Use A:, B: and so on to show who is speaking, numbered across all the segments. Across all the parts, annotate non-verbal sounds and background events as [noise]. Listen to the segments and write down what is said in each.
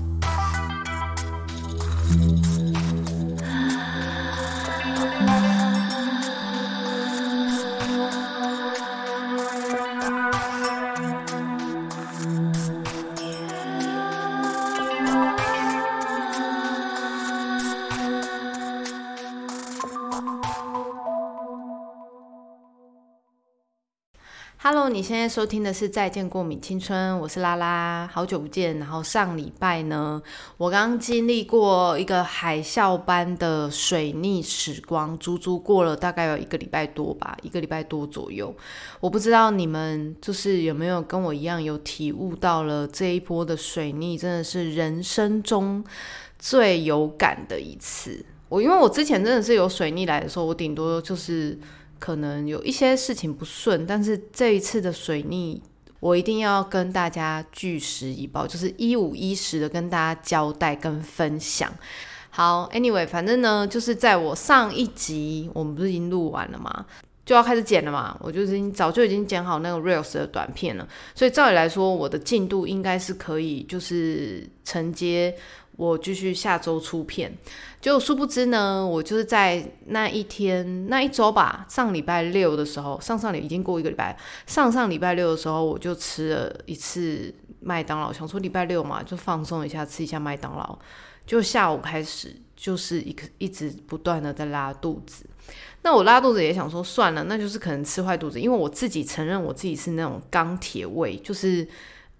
A: Bye. 你现在收听的是《再见过敏青春》，我是拉拉，好久不见。然后上礼拜呢，我刚经历过一个海啸般的水逆时光，足足过了大概有一个礼拜多吧，一个礼拜多左右。我不知道你们就是有没有跟我一样有体悟到了这一波的水逆，真的是人生中最有感的一次。我因为我之前真的是有水逆来的时候，我顶多就是。可能有一些事情不顺，但是这一次的水逆，我一定要跟大家据实以报，就是一五一十的跟大家交代跟分享。好，Anyway，反正呢，就是在我上一集，我们不是已经录完了吗？就要开始剪了嘛，我就已经早就已经剪好那个 reels 的短片了，所以照理来说，我的进度应该是可以，就是承接。我继续下周出片，就殊不知呢，我就是在那一天那一周吧，上礼拜六的时候，上上礼已经过一个礼拜，上上礼拜六的时候，我就吃了一次麦当劳，想说礼拜六嘛，就放松一下，吃一下麦当劳。就下午开始，就是一个一直不断的在拉肚子。那我拉肚子也想说算了，那就是可能吃坏肚子，因为我自己承认我自己是那种钢铁胃，就是。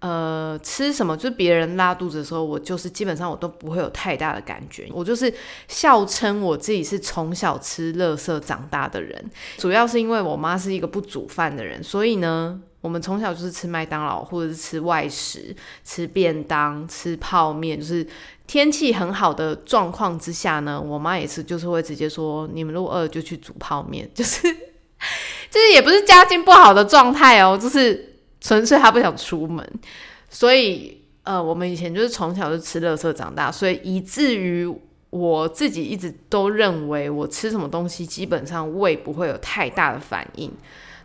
A: 呃，吃什么就是别人拉肚子的时候，我就是基本上我都不会有太大的感觉。我就是笑称我自己是从小吃垃圾长大的人，主要是因为我妈是一个不煮饭的人，所以呢，我们从小就是吃麦当劳或者是吃外食、吃便当、吃泡面。就是天气很好的状况之下呢，我妈也是就是会直接说：“你们如果饿就去煮泡面。[laughs] ”就是就是也不是家境不好的状态哦，就是。纯粹他不想出门，所以呃，我们以前就是从小就吃垃圾长大，所以以至于我自己一直都认为我吃什么东西基本上胃不会有太大的反应。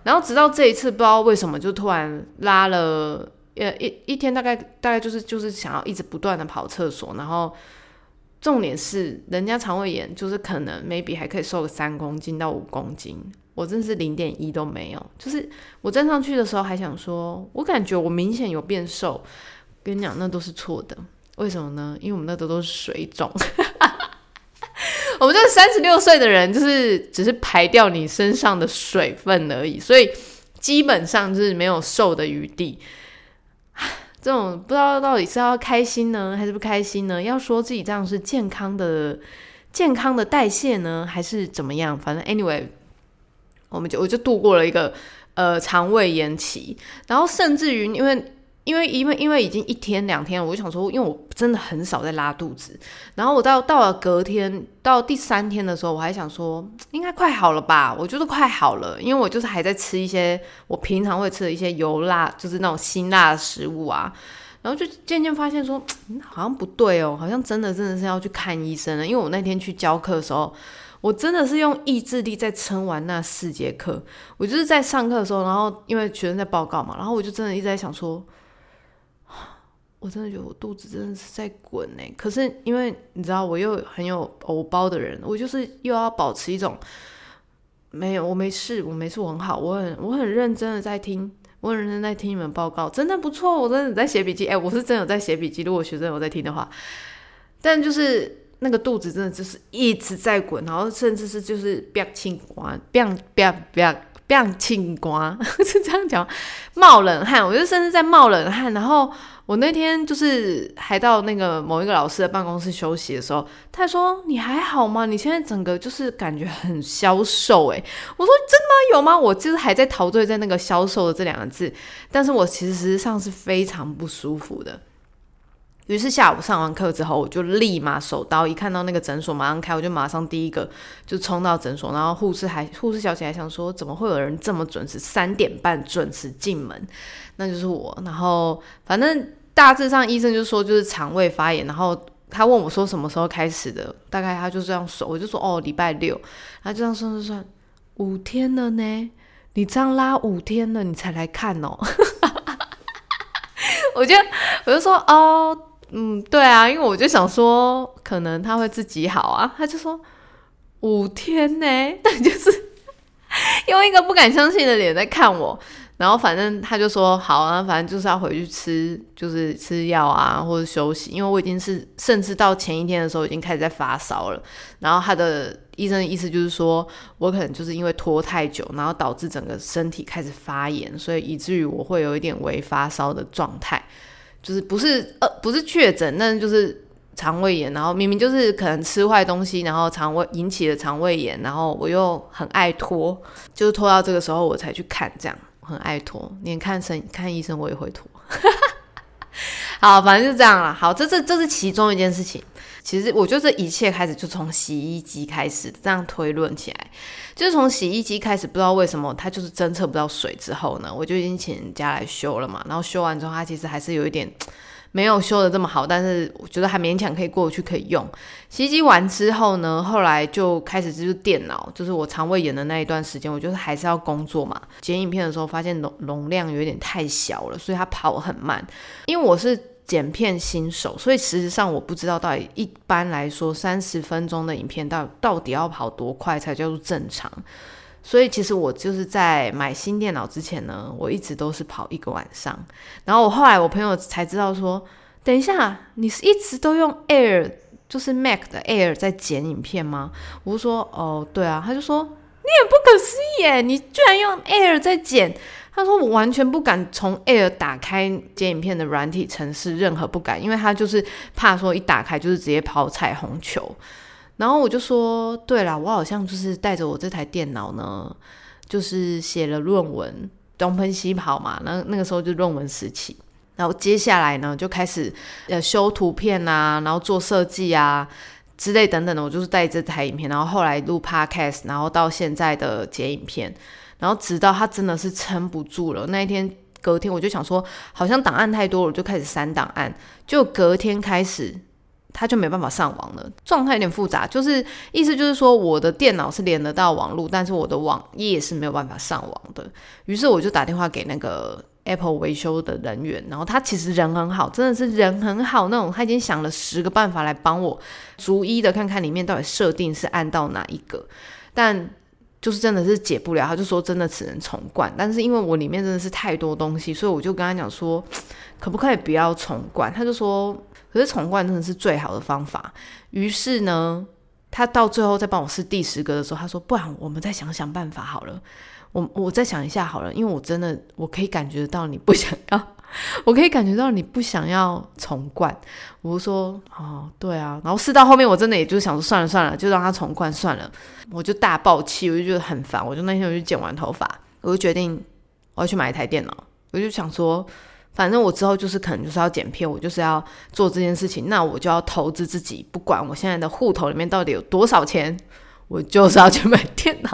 A: 然后直到这一次，不知道为什么就突然拉了，呃一一天大概大概就是就是想要一直不断的跑厕所，然后重点是人家肠胃炎就是可能 maybe 还可以瘦个三公斤到五公斤。我真是零点一都没有，就是我站上去的时候还想说，我感觉我明显有变瘦。跟你讲，那都是错的。为什么呢？因为我们那都都是水肿。[laughs] 我们这三十六岁的人，就是只是排掉你身上的水分而已，所以基本上就是没有瘦的余地。[sighs] 这种不知道到底是要开心呢，还是不开心呢？要说自己这样是健康的、健康的代谢呢，还是怎么样？反正 anyway。我们就我就度过了一个呃肠胃炎期，然后甚至于因为因为因为因为已经一天两天了，我就想说，因为我真的很少在拉肚子，然后我到到了隔天到第三天的时候，我还想说应该快好了吧，我觉得快好了，因为我就是还在吃一些我平常会吃的一些油辣，就是那种辛辣的食物啊，然后就渐渐发现说好像不对哦，好像真的真的是要去看医生了，因为我那天去教课的时候。我真的是用意志力在撑完那四节课。我就是在上课的时候，然后因为学生在报告嘛，然后我就真的一直在想说，我真的觉得我肚子真的是在滚呢。可是因为你知道，我又很有偶包的人，我就是又要保持一种没有，我没事，我没事，我很好，我很我很认真的在听，我很认真在听你们报告，真的不错，我真的在写笔记。哎，我是真有在写笔记，如果学生有在听的话，但就是。那个肚子真的就是一直在滚，然后甚至是就是变青瓜，变变变变青瓜，[laughs] 是这样讲，冒冷汗，我就甚至在冒冷汗。然后我那天就是还到那个某一个老师的办公室休息的时候，他说：“你还好吗？你现在整个就是感觉很消瘦。”诶，我说：“真的有吗？”我就是还在陶醉在那个消瘦的这两个字，但是我其实实际上是非常不舒服的。于是下午上完课之后，我就立马手刀，一看到那个诊所马上开，我就马上第一个就冲到诊所。然后护士还护士小姐还想说，怎么会有人这么准时，三点半准时进门？那就是我。然后反正大致上医生就说就是肠胃发炎。然后他问我说什么时候开始的，大概他就这样说，我就说哦礼拜六。他就这样算算算，五天了呢，你这样拉五天了，你才来看哦。我就我就说哦。嗯，对啊，因为我就想说，可能他会自己好啊。他就说五天呢，[laughs] 但就是 [laughs] 用一个不敢相信的脸在看我。然后反正他就说好啊，反正就是要回去吃，就是吃药啊或者休息，因为我已经是甚至到前一天的时候已经开始在发烧了。然后他的医生的意思就是说我可能就是因为拖太久，然后导致整个身体开始发炎，所以以至于我会有一点微发烧的状态。就是不是呃不是确诊，那就是肠胃炎，然后明明就是可能吃坏东西，然后肠胃引起的肠胃炎，然后我又很爱拖，就是拖到这个时候我才去看，这样很爱拖，连看生看医生我也会拖。[laughs] 好，反正就这样了。好，这这这是其中一件事情。其实我觉得这一切开始就从洗衣机开始，这样推论起来，就是从洗衣机开始，不知道为什么它就是侦测不到水之后呢，我就已经请人家来修了嘛。然后修完之后，它其实还是有一点 [tsk] 没有修的这么好，但是我觉得还勉强可以过去可以用。洗衣机完之后呢，后来就开始就是电脑，就是我肠胃炎的那一段时间，我就是还是要工作嘛。剪影片的时候发现容容量有点太小了，所以它跑很慢，因为我是。剪片新手，所以事实上我不知道到底一般来说三十分钟的影片到到底要跑多快才叫做正常。所以其实我就是在买新电脑之前呢，我一直都是跑一个晚上。然后我后来我朋友才知道说，等一下你是一直都用 Air，就是 Mac 的 Air 在剪影片吗？我说哦对啊，他就说你也不可思议耶，你居然用 Air 在剪。他说：“我完全不敢从 Air 打开剪影片的软体程式，任何不敢，因为他就是怕说一打开就是直接跑彩虹球。然后我就说：对了，我好像就是带着我这台电脑呢，就是写了论文，东奔西跑嘛。那那个时候就论文时期，然后接下来呢就开始呃修图片啊，然后做设计啊之类等等的。我就是带这台影片，然后后来录 Podcast，然后到现在的剪影片。”然后直到他真的是撑不住了，那一天隔天我就想说，好像档案太多了，就开始删档案。就隔天开始，他就没办法上网了，状态有点复杂，就是意思就是说，我的电脑是连得到网络，但是我的网页是没有办法上网的。于是我就打电话给那个 Apple 维修的人员，然后他其实人很好，真的是人很好那种，他已经想了十个办法来帮我逐一的看看里面到底设定是按到哪一个，但。就是真的是解不了，他就说真的只能重灌。但是因为我里面真的是太多东西，所以我就跟他讲说，可不可以不要重灌？他就说，可是重灌真的是最好的方法。于是呢，他到最后再帮我试第十个的时候，他说，不然我们再想想办法好了。我我再想一下好了，因为我真的我可以感觉到你不想要。[laughs] 我可以感觉到你不想要重灌，我说哦，对啊，然后试到后面，我真的也就想说算了算了，就让他重灌算了，我就大爆气，我就觉得很烦，我就那天我就剪完头发，我就决定我要去买一台电脑，我就想说，反正我之后就是可能就是要剪片，我就是要做这件事情，那我就要投资自己，不管我现在的户头里面到底有多少钱，我就是要去买电脑。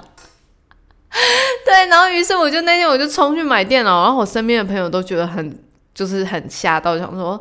A: [laughs] 对，然后于是我就那天我就冲去买电脑，然后我身边的朋友都觉得很就是很吓到，想说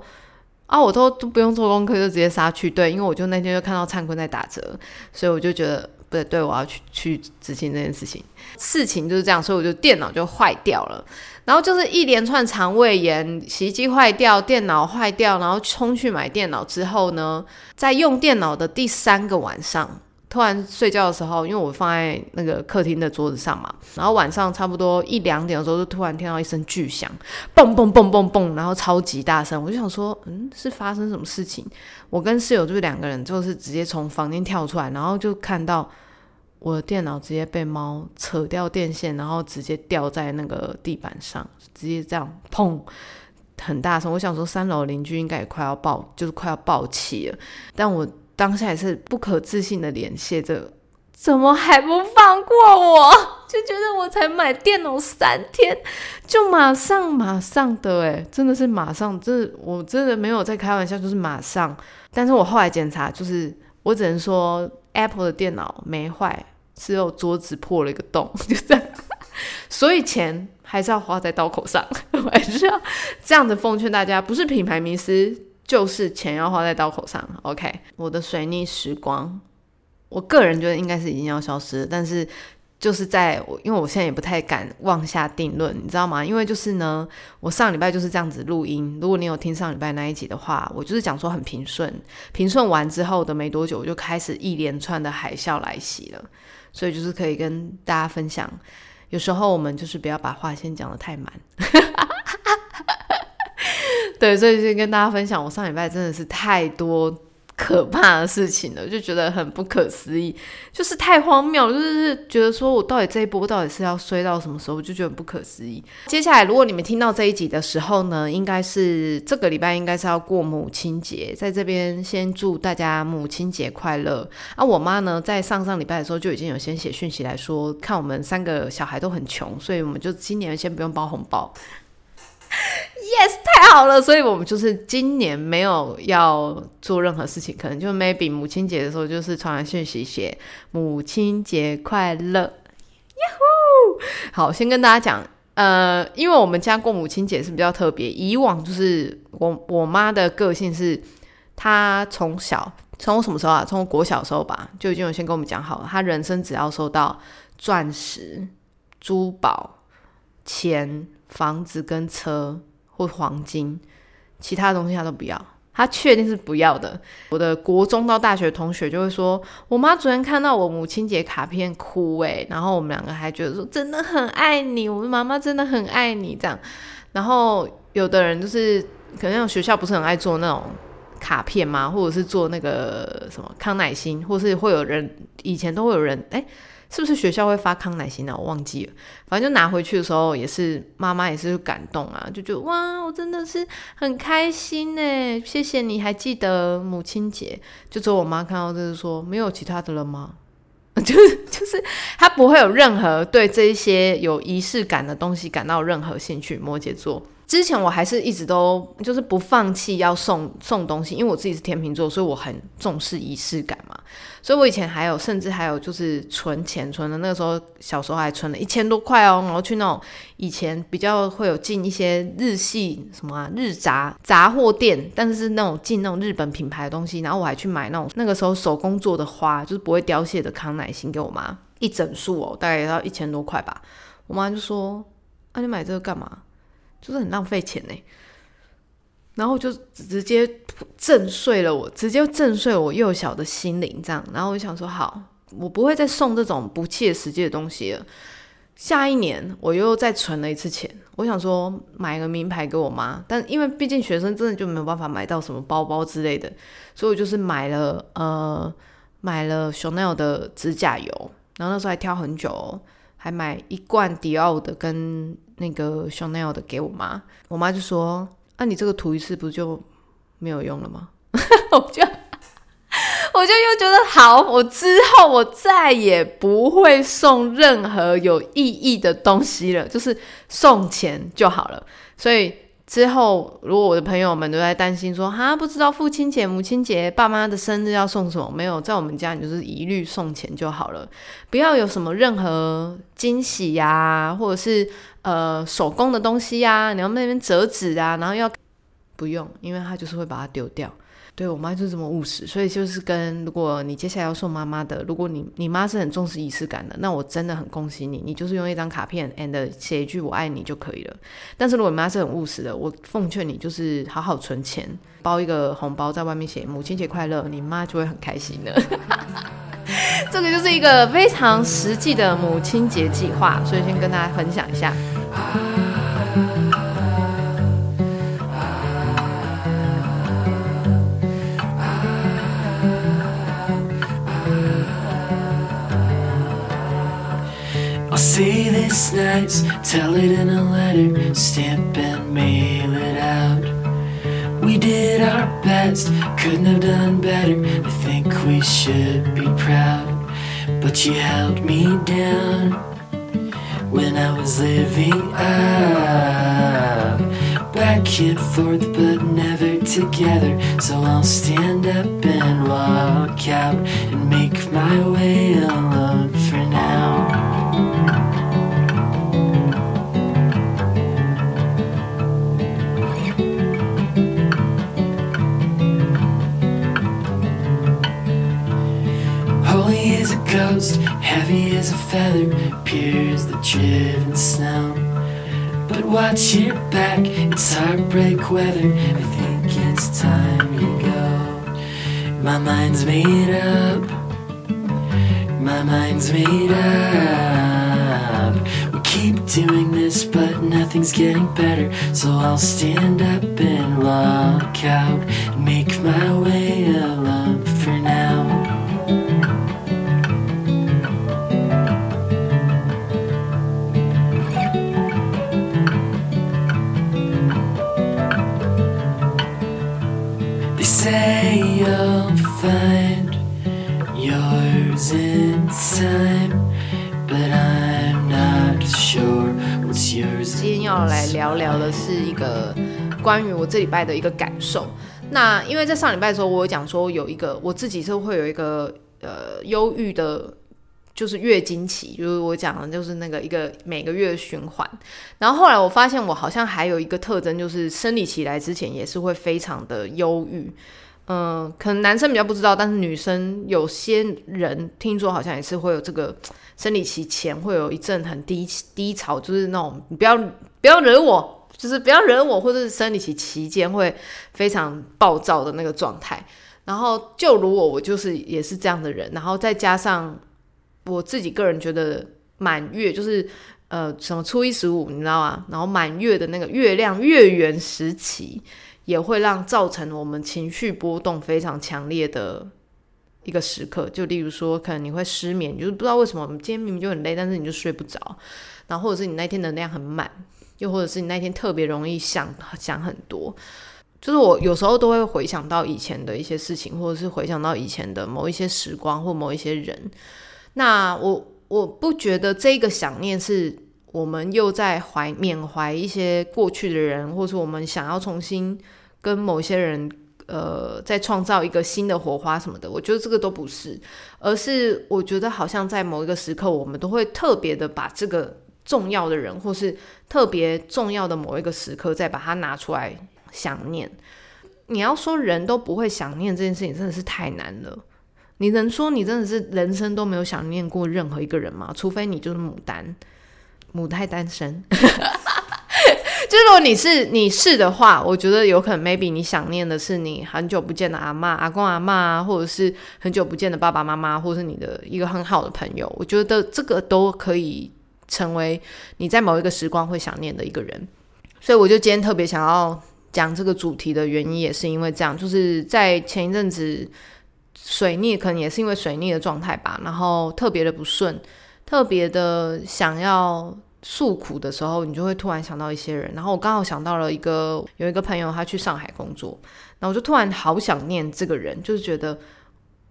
A: 啊，我都都不用做功课就直接杀去。对，因为我就那天就看到灿坤在打折，所以我就觉得不对，对我要去去执行这件事情。事情就是这样，所以我就电脑就坏掉了，然后就是一连串肠胃炎、洗衣机坏掉、电脑坏掉，然后冲去买电脑之后呢，在用电脑的第三个晚上。突然睡觉的时候，因为我放在那个客厅的桌子上嘛，然后晚上差不多一两点的时候，就突然听到一声巨响，嘣嘣嘣嘣嘣，然后超级大声，我就想说，嗯，是发生什么事情？我跟室友就是两个人，就是直接从房间跳出来，然后就看到我的电脑直接被猫扯掉电线，然后直接掉在那个地板上，直接这样砰，很大声。我想说，三楼邻居应该也快要爆，就是快要爆气了，但我。当下也是不可置信的脸写着，怎么还不放过我？就觉得我才买电脑三天，就马上马上的，哎，真的是马上，这我真的没有在开玩笑，就是马上。但是我后来检查，就是我只能说 Apple 的电脑没坏，只有桌子破了一个洞，就这样。所以钱还是要花在刀口上，[laughs] 我还是要这样子奉劝大家，不是品牌迷失。就是钱要花在刀口上，OK。我的水逆时光，我个人觉得应该是已经要消失了，但是就是在我，因为我现在也不太敢妄下定论，你知道吗？因为就是呢，我上礼拜就是这样子录音。如果你有听上礼拜那一集的话，我就是讲说很平顺，平顺完之后的没多久，我就开始一连串的海啸来袭了。所以就是可以跟大家分享，有时候我们就是不要把话先讲的太满。[laughs] 对，所以先跟大家分享，我上礼拜真的是太多。可怕的事情了，就觉得很不可思议，就是太荒谬，就是觉得说我到底这一波到底是要衰到什么时候，我就觉得很不可思议。接下来，如果你们听到这一集的时候呢，应该是这个礼拜应该是要过母亲节，在这边先祝大家母亲节快乐。啊，我妈呢在上上礼拜的时候就已经有先写讯息来说，看我们三个小孩都很穷，所以我们就今年先不用包红包。[laughs] Yes，好了，所以我们就是今年没有要做任何事情，可能就 maybe 母亲节的时候就是传讯息写母亲节快乐，呀呼！好，先跟大家讲，呃，因为我们家过母亲节是比较特别，以往就是我我妈的个性是，她从小从什么时候啊？从国小时候吧，就已经有先跟我们讲好了，她人生只要收到钻石、珠宝、钱。房子跟车或黄金，其他东西他都不要，他确定是不要的。我的国中到大学同学就会说，我妈昨天看到我母亲节卡片哭诶，然后我们两个还觉得说真的很爱你，我们妈妈真的很爱你这样。然后有的人就是可能那种学校不是很爱做那种卡片吗？或者是做那个什么康乃馨，或是会有人以前都会有人哎。是不是学校会发康乃馨呢？我忘记了。反正就拿回去的时候，也是妈妈也是感动啊，就觉得哇，我真的是很开心呢。谢谢你还记得母亲节。就只有我妈看到就是说，没有其他的了吗？[laughs] 就是就是，他不会有任何对这一些有仪式感的东西感到任何兴趣。摩羯座。之前我还是一直都就是不放弃要送送东西，因为我自己是天秤座，所以我很重视仪式感嘛。所以我以前还有，甚至还有就是存钱存的，那个时候小时候还存了一千多块哦，然后去那种以前比较会有进一些日系什么啊日杂杂货店，但是是那种进那种日本品牌的东西，然后我还去买那种那个时候手工做的花，就是不会凋谢的康乃馨给我妈一整束哦，大概要一千多块吧。我妈就说：“啊，你买这个干嘛？”就是很浪费钱呢，然后就直接震碎了我，直接震碎我幼小的心灵，这样。然后我就想说，好，我不会再送这种不切实际的东西了。下一年我又再存了一次钱，我想说买个名牌给我妈，但因为毕竟学生真的就没有办法买到什么包包之类的，所以我就是买了呃买了 Chanel 的指甲油，然后那时候还挑很久，还买一罐迪奥的跟。那个 Chanel 的给我妈，我妈就说：“那，你这个涂一次不就没有用了吗？” [laughs] 我就我就又觉得好，我之后我再也不会送任何有意义的东西了，就是送钱就好了。所以。之后，如果我的朋友们都在担心说，哈，不知道父亲节、母亲节、爸妈的生日要送什么？没有，在我们家，你就是一律送钱就好了，不要有什么任何惊喜呀，或者是呃手工的东西呀，你要那边折纸啊，然后要不用，因为他就是会把它丢掉。对我妈就是这么务实，所以就是跟如果你接下来要送妈妈的，如果你你妈是很重视仪式感的，那我真的很恭喜你，你就是用一张卡片 and 写一句我爱你就可以了。但是如果你妈是很务实的，我奉劝你就是好好存钱，包一个红包在外面写母亲节快乐，你妈就会很开心的。[laughs] 这个就是一个非常实际的母亲节计划，所以先跟大家分享一下。This nice, tell it in a letter, stamp and mail it out. We did our best, couldn't have done better. I think we should be proud. But you held me down when I was living up. Back and forth, but never together. So I'll stand up and walk out and make my way alone heavy
B: as a feather, appears the driven snow. But watch your back, it's heartbreak weather. I think it's time you go. My mind's made up. My mind's made up. We keep doing this, but nothing's getting better. So I'll stand up and walk out and make my way alone
A: 聊聊的是一个关于我这礼拜的一个感受。那因为在上礼拜的时候，我有讲说有一个我自己是会有一个呃忧郁的，就是月经期，就是我讲的就是那个一个每个月循环。然后后来我发现我好像还有一个特征，就是生理期来之前也是会非常的忧郁。嗯、可能男生比较不知道，但是女生有些人听说好像也是会有这个生理期前会有一阵很低低潮，就是那种你不要不要惹我，就是不要惹我，或者是生理期期间会非常暴躁的那个状态。然后就如我，我就是也是这样的人，然后再加上我自己个人觉得满月就是呃什么初一十五，你知道吗？然后满月的那个月亮月圆时期，也会让造成我们情绪波动非常强烈的一个时刻。就例如说，可能你会失眠，就是不知道为什么，我们今天明明就很累，但是你就睡不着。然后或者是你那天能量很满，又或者是你那天特别容易想想很多。就是我有时候都会回想到以前的一些事情，或者是回想到以前的某一些时光或某一些人。那我我不觉得这个想念是我们又在怀缅怀一些过去的人，或是我们想要重新跟某些人呃再创造一个新的火花什么的。我觉得这个都不是，而是我觉得好像在某一个时刻，我们都会特别的把这个重要的人，或是特别重要的某一个时刻，再把它拿出来想念。你要说人都不会想念这件事情，真的是太难了。你能说你真的是人生都没有想念过任何一个人吗？除非你就是牡丹，母胎单身。[laughs] 就如果你是你是的话，我觉得有可能 maybe 你想念的是你很久不见的阿妈、阿公、阿妈，或者是很久不见的爸爸妈妈，或者是你的一个很好的朋友。我觉得这个都可以成为你在某一个时光会想念的一个人。所以我就今天特别想要讲这个主题的原因，也是因为这样，就是在前一阵子水逆，可能也是因为水逆的状态吧，然后特别的不顺，特别的想要诉苦的时候，你就会突然想到一些人。然后我刚好想到了一个有一个朋友，他去上海工作，然后我就突然好想念这个人，就是觉得。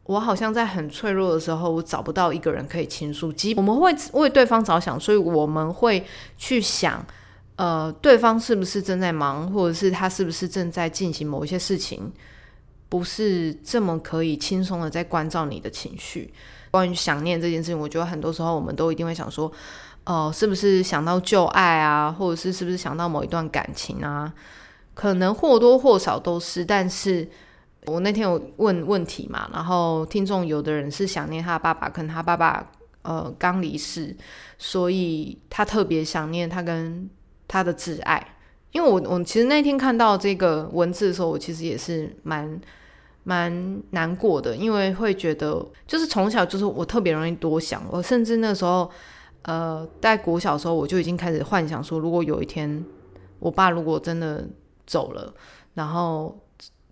A: 我好像在很脆弱的时候，我找不到一个人可以倾诉。即我们会为对方着想，所以我们会去想，呃，对方是不是正在忙，或者是他是不是正在进行某一些事情，不是这么可以轻松的在关照你的情绪。关于想念这件事情，我觉得很多时候我们都一定会想说，哦、是不是想到旧爱啊，或者是是不是想到某一段感情啊？可能或多或少都是，但是我那天有问问题嘛，然后听众有的人是想念他爸爸，可能他爸爸呃刚离世，所以他特别想念他跟他的挚爱。因为我我其实那天看到这个文字的时候，我其实也是蛮蛮难过的，因为会觉得就是从小就是我特别容易多想，我甚至那时候呃在国小的时候我就已经开始幻想说，如果有一天我爸如果真的走了，然后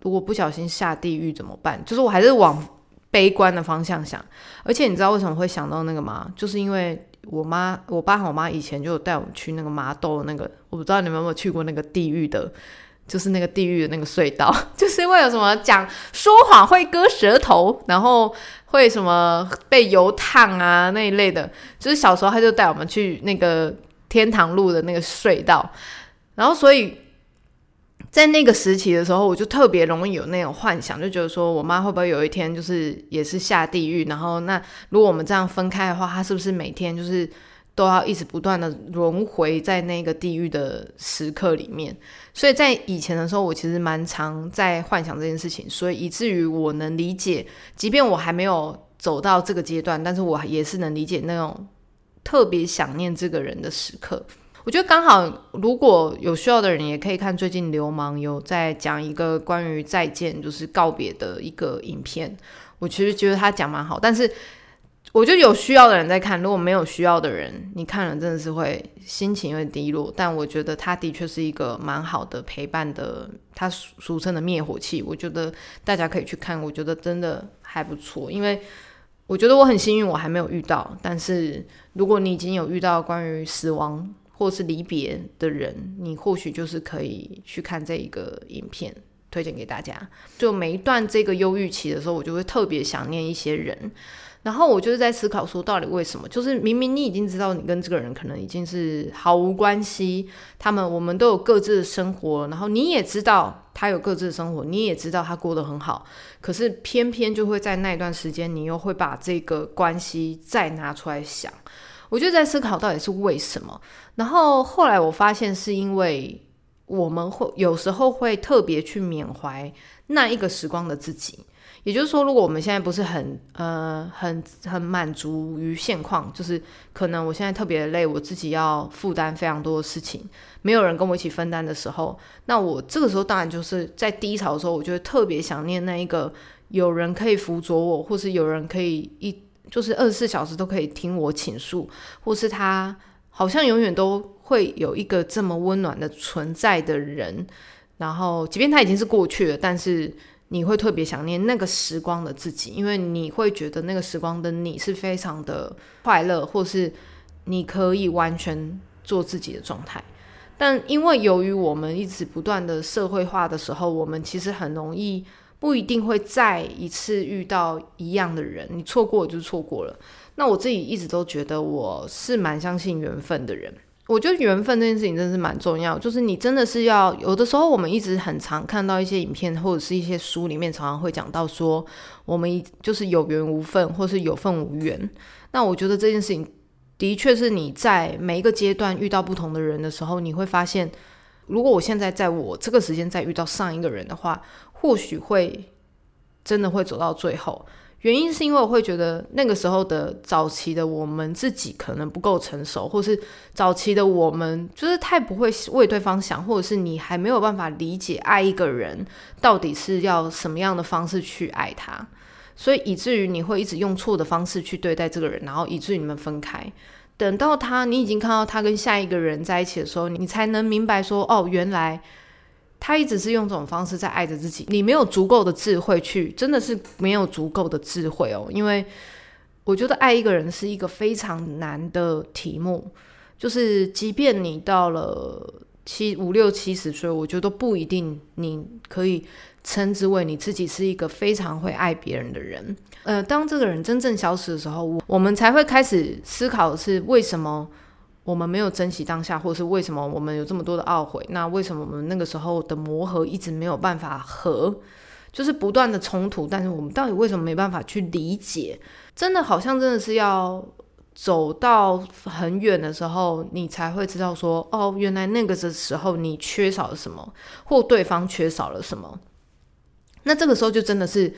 A: 如果不小心下地狱怎么办？就是我还是往悲观的方向想，而且你知道为什么会想到那个吗？就是因为我妈、我爸和我妈以前就带我去那个麻豆那个，我不知道你们有没有去过那个地狱的，就是那个地狱的那个隧道，[laughs] 就是会有什么讲说谎会割舌头，然后会什么被油烫啊那一类的，就是小时候他就带我们去那个天堂路的那个隧道，然后所以。在那个时期的时候，我就特别容易有那种幻想，就觉得说我妈会不会有一天就是也是下地狱，然后那如果我们这样分开的话，她是不是每天就是都要一直不断的轮回在那个地狱的时刻里面？所以在以前的时候，我其实蛮常在幻想这件事情，所以以至于我能理解，即便我还没有走到这个阶段，但是我也是能理解那种特别想念这个人的时刻。我觉得刚好，如果有需要的人，也可以看最近流氓有在讲一个关于再见，就是告别的一个影片。我其实觉得他讲蛮好，但是我觉得有需要的人在看，如果没有需要的人，你看了真的是会心情会低落。但我觉得他的确是一个蛮好的陪伴的，他俗俗称的灭火器。我觉得大家可以去看，我觉得真的还不错，因为我觉得我很幸运，我还没有遇到。但是如果你已经有遇到关于死亡，或是离别的人，你或许就是可以去看这一个影片，推荐给大家。就每一段这个忧郁期的时候，我就会特别想念一些人，然后我就是在思考说，到底为什么？就是明明你已经知道你跟这个人可能已经是毫无关系，他们我们都有各自的生活，然后你也知道他有各自的生活，你也知道他过得很好，可是偏偏就会在那段时间，你又会把这个关系再拿出来想。我就在思考到底是为什么，然后后来我发现是因为我们会有时候会特别去缅怀那一个时光的自己，也就是说，如果我们现在不是很呃很很满足于现况，就是可能我现在特别累，我自己要负担非常多的事情，没有人跟我一起分担的时候，那我这个时候当然就是在低潮的时候，我就会特别想念那一个有人可以辅佐我，或是有人可以一。就是二十四小时都可以听我倾诉，或是他好像永远都会有一个这么温暖的存在的人。然后，即便他已经是过去了，但是你会特别想念那个时光的自己，因为你会觉得那个时光的你是非常的快乐，或是你可以完全做自己的状态。但因为由于我们一直不断的社会化的时候，我们其实很容易。不一定会再一次遇到一样的人，你错过就错过了。那我自己一直都觉得我是蛮相信缘分的人。我觉得缘分这件事情真的是蛮重要，就是你真的是要有的时候，我们一直很常看到一些影片或者是一些书里面，常常会讲到说，我们就是有缘无分，或是有份无缘。那我觉得这件事情的确是你在每一个阶段遇到不同的人的时候，你会发现，如果我现在在我这个时间再遇到上一个人的话。或许会真的会走到最后，原因是因为我会觉得那个时候的早期的我们自己可能不够成熟，或是早期的我们就是太不会为对方想，或者是你还没有办法理解爱一个人到底是要什么样的方式去爱他，所以以至于你会一直用错的方式去对待这个人，然后以至于你们分开。等到他你已经看到他跟下一个人在一起的时候，你才能明白说哦，原来。他一直是用这种方式在爱着自己，你没有足够的智慧去，真的是没有足够的智慧哦。因为我觉得爱一个人是一个非常难的题目，就是即便你到了七五六七十岁，我觉得不一定你可以称之为你自己是一个非常会爱别人的人。呃，当这个人真正消失的时候，我我们才会开始思考是为什么。我们没有珍惜当下，或是为什么我们有这么多的懊悔？那为什么我们那个时候的磨合一直没有办法和？就是不断的冲突，但是我们到底为什么没办法去理解？真的好像真的是要走到很远的时候，你才会知道说，哦，原来那个的时候你缺少了什么，或对方缺少了什么。那这个时候就真的是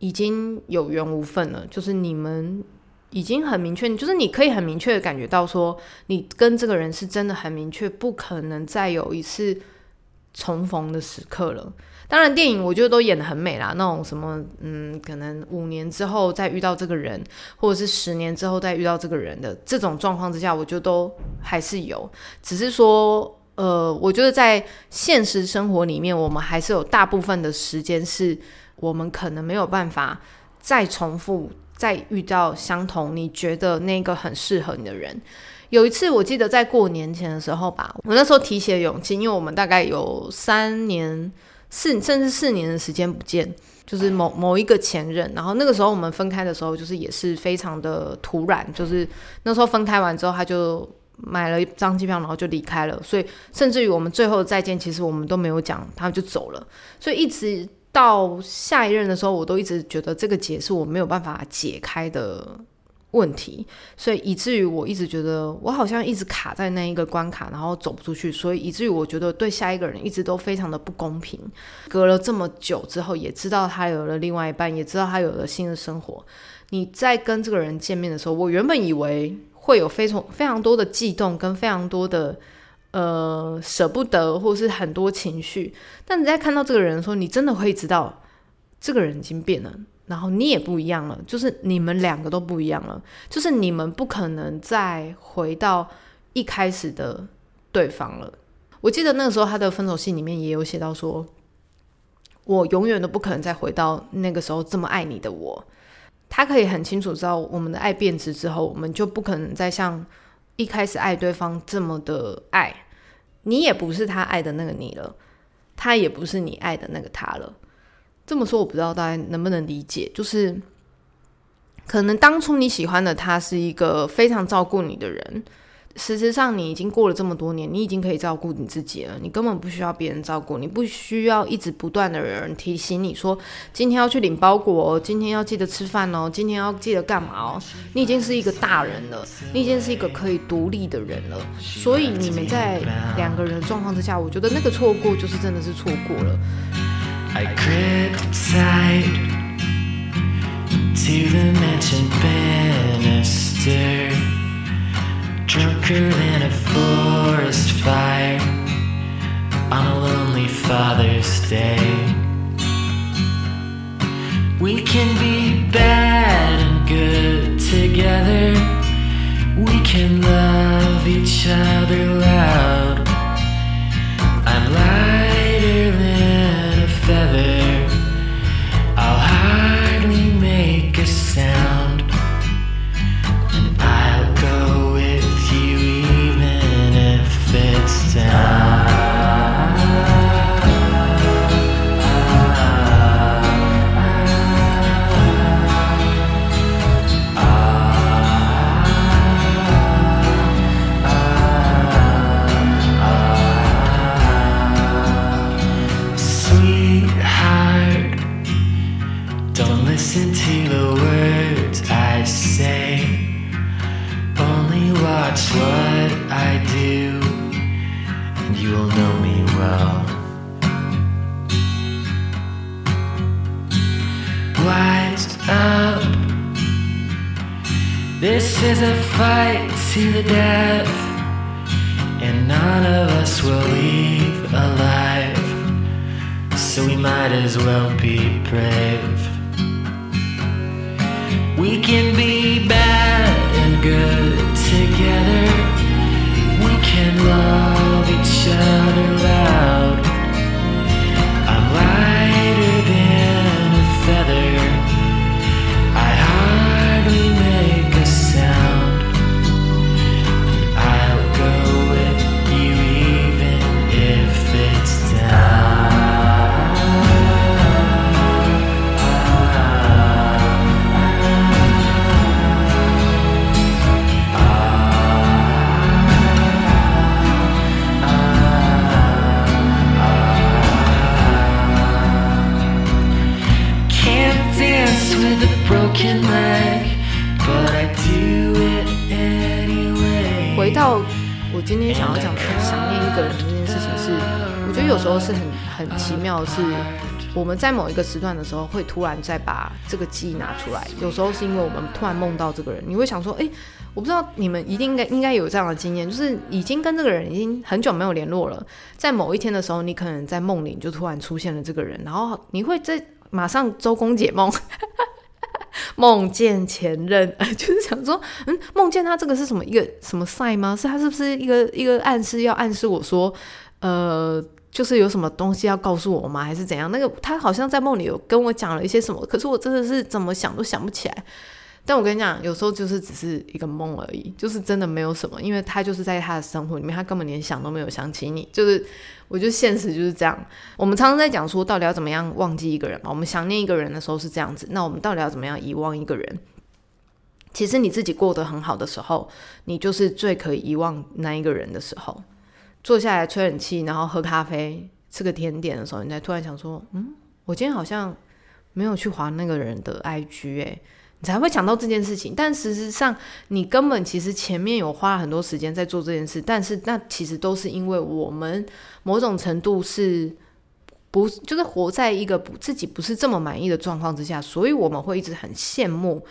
A: 已经有缘无分了，就是你们。已经很明确，就是你可以很明确的感觉到，说你跟这个人是真的很明确，不可能再有一次重逢的时刻了。当然，电影我觉得都演的很美啦，那种什么，嗯，可能五年之后再遇到这个人，或者是十年之后再遇到这个人的这种状况之下，我觉得都还是有。只是说，呃，我觉得在现实生活里面，我们还是有大部分的时间是我们可能没有办法再重复。再遇到相同，你觉得那个很适合你的人。有一次，我记得在过年前的时候吧，我那时候提起了勇气，因为我们大概有三年、四甚至四年的时间不见，就是某某一个前任。然后那个时候我们分开的时候，就是也是非常的突然，就是那时候分开完之后，他就买了一张机票，然后就离开了。所以甚至于我们最后再见，其实我们都没有讲，他就走了。所以一直。到下一任的时候，我都一直觉得这个结是我没有办法解开的问题，所以以至于我一直觉得我好像一直卡在那一个关卡，然后走不出去，所以以至于我觉得对下一个人一直都非常的不公平。隔了这么久之后，也知道他有了另外一半，也知道他有了新的生活。你在跟这个人见面的时候，我原本以为。会有非常非常多的悸动，跟非常多的呃舍不得，或是很多情绪。但你在看到这个人的时候，你真的会知道这个人已经变了，然后你也不一样了，就是你们两个都不一样了，就是你们不可能再回到一开始的对方了。我记得那个时候他的分手信里面也有写到说。我永远都不可能再回到那个时候这么爱你的我。他可以很清楚知道，我们的爱变质之后，我们就不可能再像一开始爱对方这么的爱。你也不是他爱的那个你了，他也不是你爱的那个他了。这么说，我不知道大家能不能理解，就是可能当初你喜欢的他是一个非常照顾你的人。事实上，你已经过了这么多年，你已经可以照顾你自己了。你根本不需要别人照顾，你不需要一直不断的有人提醒你说，今天要去领包裹哦，今天要记得吃饭哦，今天要记得干嘛哦。你已经是一个大人了，你已经是一个可以独立的人了。所以你们在两个人的状况之下，我觉得那个错过就是真的是错过了。Drunker than a forest fire on a lonely Father's Day. We can be bad and good together. We can love each other loud. I'm lighter than a feather. I'll hardly make a sound. sound 很很奇妙的是，我们在某一个时段的时候会突然再把这个记忆拿出来，有时候是因为我们突然梦到这个人，你会想说，诶，我不知道你们一定应该应该有这样的经验，就是已经跟这个人已经很久没有联络了，在某一天的时候，你可能在梦里就突然出现了这个人，然后你会在马上周公解梦。梦见前任，就是想说，嗯，梦见他这个是什么一个什么赛吗？是他是不是一个一个暗示，要暗示我说，呃，就是有什么东西要告诉我吗？还是怎样？那个他好像在梦里有跟我讲了一些什么，可是我真的是怎么想都想不起来。但我跟你讲，有时候就是只是一个梦而已，就是真的没有什么，因为他就是在他的生活里面，他根本连想都没有想起你。就是，我觉得现实就是这样。我们常常在讲说，到底要怎么样忘记一个人嘛？我们想念一个人的时候是这样子，那我们到底要怎么样遗忘一个人？其实你自己过得很好的时候，你就是最可以遗忘那一个人的时候。坐下来吹冷气，然后喝咖啡，吃个甜点的时候，你才突然想说，嗯，我今天好像没有去划那个人的 IG 哎、你才会想到这件事情。但事实上，你根本其实前面有花了很多时间在做这件事，但是那其实都是因为我们某种程度是不就是活在一个不自己不是这么满意的状况之下，所以我们会一直很羡慕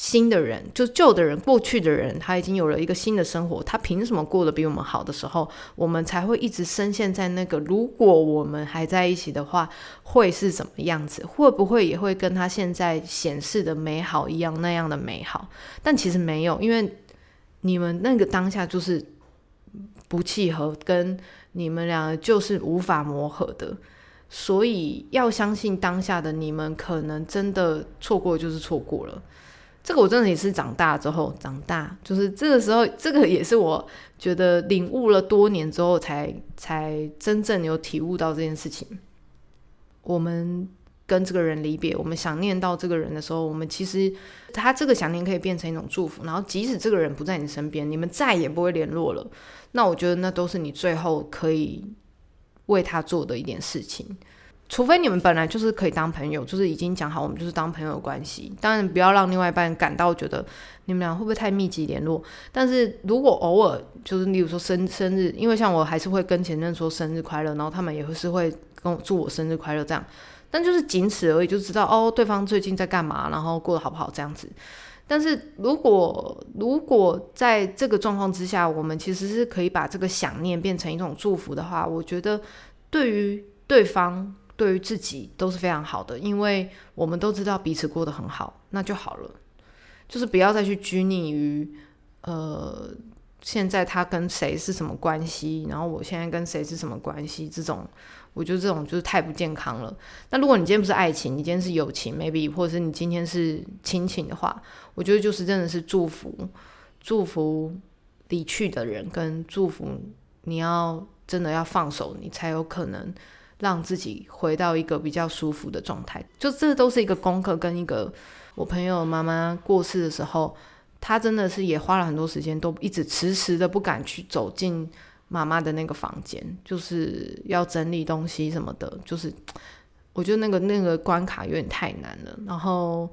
A: 新的人，就旧的人、过去的人，他已经有了一个新的生活，他凭什么过得比我们好的时候，我们才会一直深陷在那个如果我们还在一起的话，会是怎么样子？会不会也会跟他现在显示的美好一样那样的美好？但其实没有，因为你们那个当下就是不契合，跟你们俩就是无法磨合的，所以要相信当下的你们，可能真的错过就是错过了。这个我真的也是长大之后长大，就是这个时候，这个也是我觉得领悟了多年之后，才才真正有体悟到这件事情。我们跟这个人离别，我们想念到这个人的时候，我们其实他这个想念可以变成一种祝福。然后即使这个人不在你身边，你们再也不会联络了，那我觉得那都是你最后可以为他做的一点事情。除非你们本来就是可以当朋友，就是已经讲好我们就是当朋友的关系。当然不要让另外一半感到觉得你们俩会不会太密集联络。但是如果偶尔就是例如说生生日，因为像我还是会跟前任说生日快乐，然后他们也会是会跟我祝我生日快乐这样。但就是仅此而已，就知道哦对方最近在干嘛，然后过得好不好这样子。但是如果如果在这个状况之下，我们其实是可以把这个想念变成一种祝福的话，我觉得对于对方。对于自己都是非常好的，因为我们都知道彼此过得很好，那就好了。就是不要再去拘泥于，呃，现在他跟谁是什么关系，然后我现在跟谁是什么关系，这种我觉得这种就是太不健康了。那如果你今天不是爱情，你今天是友情，maybe，或者是你今天是亲情的话，我觉得就是真的是祝福，祝福离去的人，跟祝福你要真的要放手，你才有可能。让自己回到一个比较舒服的状态，就这都是一个功课。跟一个我朋友妈妈过世的时候，她真的是也花了很多时间，都一直迟迟的不敢去走进妈妈的那个房间，就是要整理东西什么的。就是我觉得那个那个关卡有点太难了。然后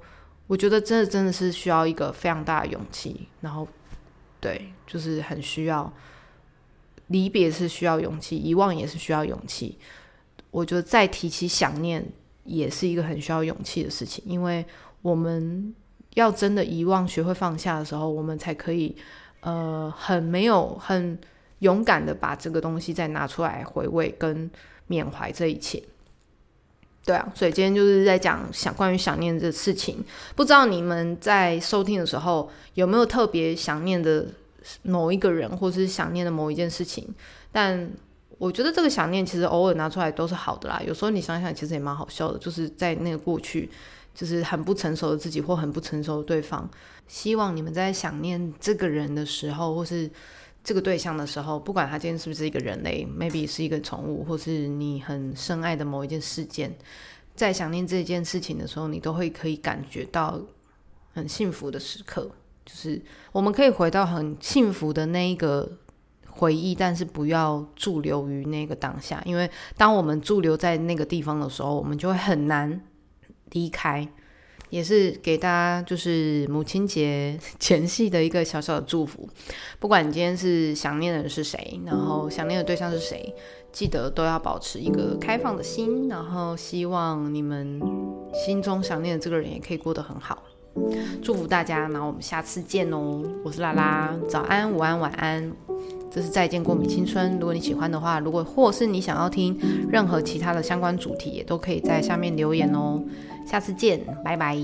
A: 我觉得真的真的是需要一个非常大的勇气。然后对，就是很需要离别是需要勇气，遗忘也是需要勇气。我觉得再提起想念也是一个很需要勇气的事情，因为我们要真的遗忘、学会放下的时候，我们才可以呃很没有、很勇敢的把这个东西再拿出来回味跟缅怀这一切。对啊，所以今天就是在讲想关于想念这事情，不知道你们在收听的时候有没有特别想念的某一个人，或是想念的某一件事情，但。我觉得这个想念其实偶尔拿出来都是好的啦。有时候你想想，其实也蛮好笑的。就是在那个过去，就是很不成熟的自己或很不成熟的对方。希望你们在想念这个人的时候，或是这个对象的时候，不管他今天是不是一个人类，maybe 是一个宠物，或是你很深爱的某一件事件，在想念这件事情的时候，你都会可以感觉到很幸福的时刻。就是我们可以回到很幸福的那一个。回忆，但是不要驻留于那个当下，因为当我们驻留在那个地方的时候，我们就会很难离开。也是给大家就是母亲节前夕的一个小小的祝福。不管你今天是想念的人是谁，然后想念的对象是谁，记得都要保持一个开放的心，然后希望你们心中想念的这个人也可以过得很好。祝福大家，然后我们下次见哦！我是拉拉，早安、午安、晚安。这是再见过敏青春。如果你喜欢的话，如果或是你想要听任何其他的相关主题，也都可以在下面留言哦。下次见，拜拜。